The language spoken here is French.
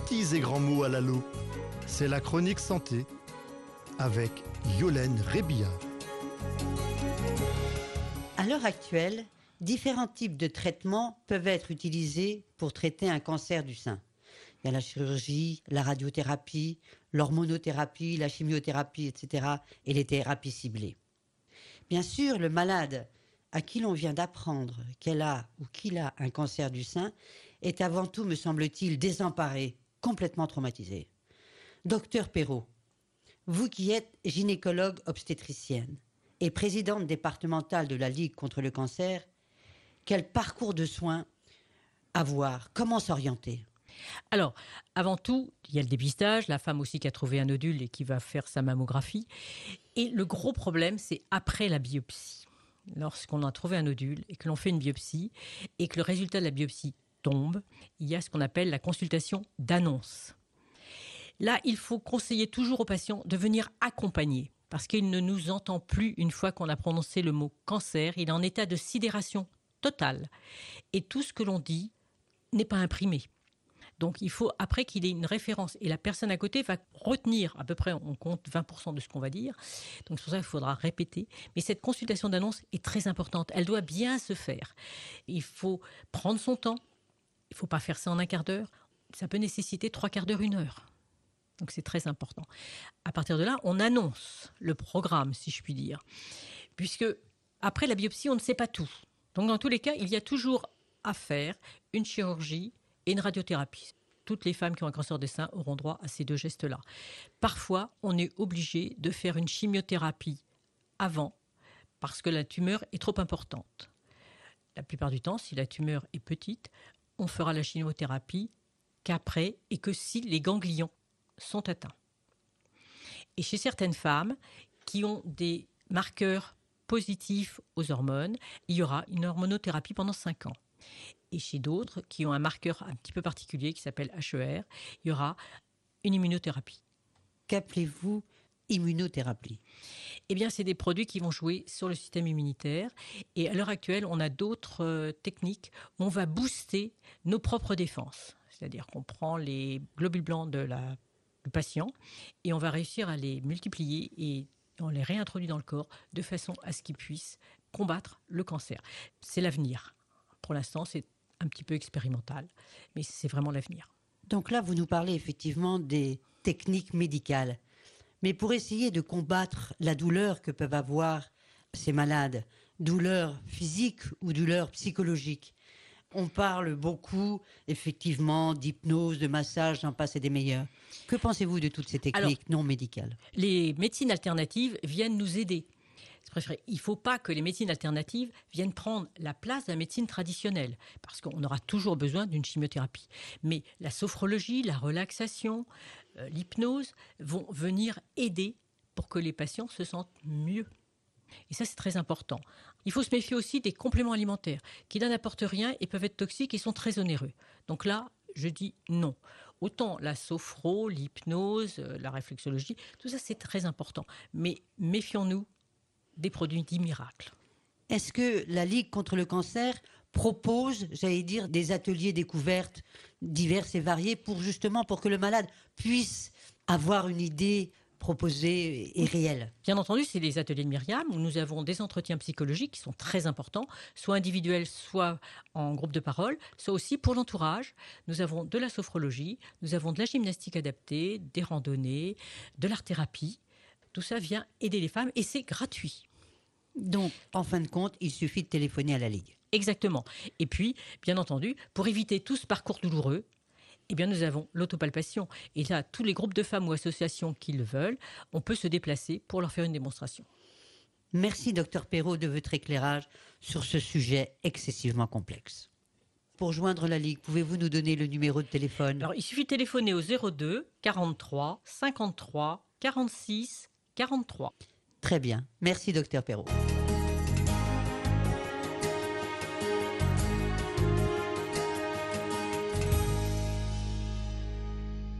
petits et grands mots à l'allô. C'est la chronique santé avec Yolène Rébillard. À l'heure actuelle, différents types de traitements peuvent être utilisés pour traiter un cancer du sein. Il y a la chirurgie, la radiothérapie, l'hormonothérapie, la chimiothérapie, etc. et les thérapies ciblées. Bien sûr, le malade à qui l'on vient d'apprendre qu'elle a ou qu'il a un cancer du sein est avant tout, me semble-t-il, désemparé, complètement traumatisé. Docteur Perrault, vous qui êtes gynécologue obstétricienne et présidente départementale de la Ligue contre le cancer, quel parcours de soins avoir Comment s'orienter? Alors, avant tout, il y a le dépistage, la femme aussi qui a trouvé un nodule et qui va faire sa mammographie. Et le gros problème, c'est après la biopsie. Lorsqu'on a trouvé un nodule et que l'on fait une biopsie et que le résultat de la biopsie tombe, il y a ce qu'on appelle la consultation d'annonce. Là, il faut conseiller toujours aux patients de venir accompagner parce qu'il ne nous entend plus une fois qu'on a prononcé le mot cancer. Il est en état de sidération totale. Et tout ce que l'on dit n'est pas imprimé. Donc il faut après qu'il ait une référence et la personne à côté va retenir à peu près, on compte 20% de ce qu'on va dire. Donc c'est pour ça qu'il faudra répéter. Mais cette consultation d'annonce est très importante. Elle doit bien se faire. Il faut prendre son temps. Il ne faut pas faire ça en un quart d'heure. Ça peut nécessiter trois quarts d'heure, une heure. Donc c'est très important. À partir de là, on annonce le programme, si je puis dire. Puisque après la biopsie, on ne sait pas tout. Donc dans tous les cas, il y a toujours à faire une chirurgie et une radiothérapie. Toutes les femmes qui ont un cancer des seins auront droit à ces deux gestes-là. Parfois, on est obligé de faire une chimiothérapie avant parce que la tumeur est trop importante. La plupart du temps, si la tumeur est petite, on fera la chimiothérapie qu'après et que si les ganglions sont atteints. Et chez certaines femmes qui ont des marqueurs positifs aux hormones, il y aura une hormonothérapie pendant 5 ans et chez d'autres qui ont un marqueur un petit peu particulier qui s'appelle HER, il y aura une immunothérapie. Qu'appelez-vous immunothérapie Eh bien, c'est des produits qui vont jouer sur le système immunitaire. Et à l'heure actuelle, on a d'autres euh, techniques où on va booster nos propres défenses. C'est-à-dire qu'on prend les globules blancs de la, du patient et on va réussir à les multiplier et on les réintroduit dans le corps de façon à ce qu'ils puissent combattre le cancer. C'est l'avenir. Pour l'instant, c'est un petit peu expérimental, mais c'est vraiment l'avenir. Donc là, vous nous parlez effectivement des techniques médicales. Mais pour essayer de combattre la douleur que peuvent avoir ces malades, douleur physique ou douleur psychologique, on parle beaucoup, effectivement, d'hypnose, de massage, j'en passe et des meilleurs. Que pensez-vous de toutes ces techniques non médicales? Les médecines alternatives viennent nous aider. Il ne faut pas que les médecines alternatives viennent prendre la place de la médecine traditionnelle, parce qu'on aura toujours besoin d'une chimiothérapie. Mais la sophrologie, la relaxation, euh, l'hypnose vont venir aider pour que les patients se sentent mieux. Et ça, c'est très important. Il faut se méfier aussi des compléments alimentaires qui n'apportent rien et peuvent être toxiques et sont très onéreux. Donc là, je dis non. Autant la sophro, l'hypnose, euh, la réflexologie, tout ça c'est très important. Mais méfions-nous des produits dits miracles. Est-ce que la Ligue contre le cancer propose, j'allais dire, des ateliers découvertes diverses et variés pour justement pour que le malade puisse avoir une idée proposée et réelle? Bien entendu, c'est les ateliers de Myriam où nous avons des entretiens psychologiques qui sont très importants, soit individuels, soit en groupe de parole, soit aussi pour l'entourage. Nous avons de la sophrologie, nous avons de la gymnastique adaptée, des randonnées, de l'art-thérapie. Tout ça vient aider les femmes et c'est gratuit. Donc, en fin de compte, il suffit de téléphoner à la Ligue. Exactement. Et puis, bien entendu, pour éviter tout ce parcours douloureux, eh bien, nous avons l'autopalpation. Et là, tous les groupes de femmes ou associations qui le veulent, on peut se déplacer pour leur faire une démonstration. Merci, docteur Perrault, de votre éclairage sur ce sujet excessivement complexe. Pour joindre la Ligue, pouvez-vous nous donner le numéro de téléphone? Alors, il suffit de téléphoner au 02 43 53 46 43. Très bien. Merci, docteur Perrault.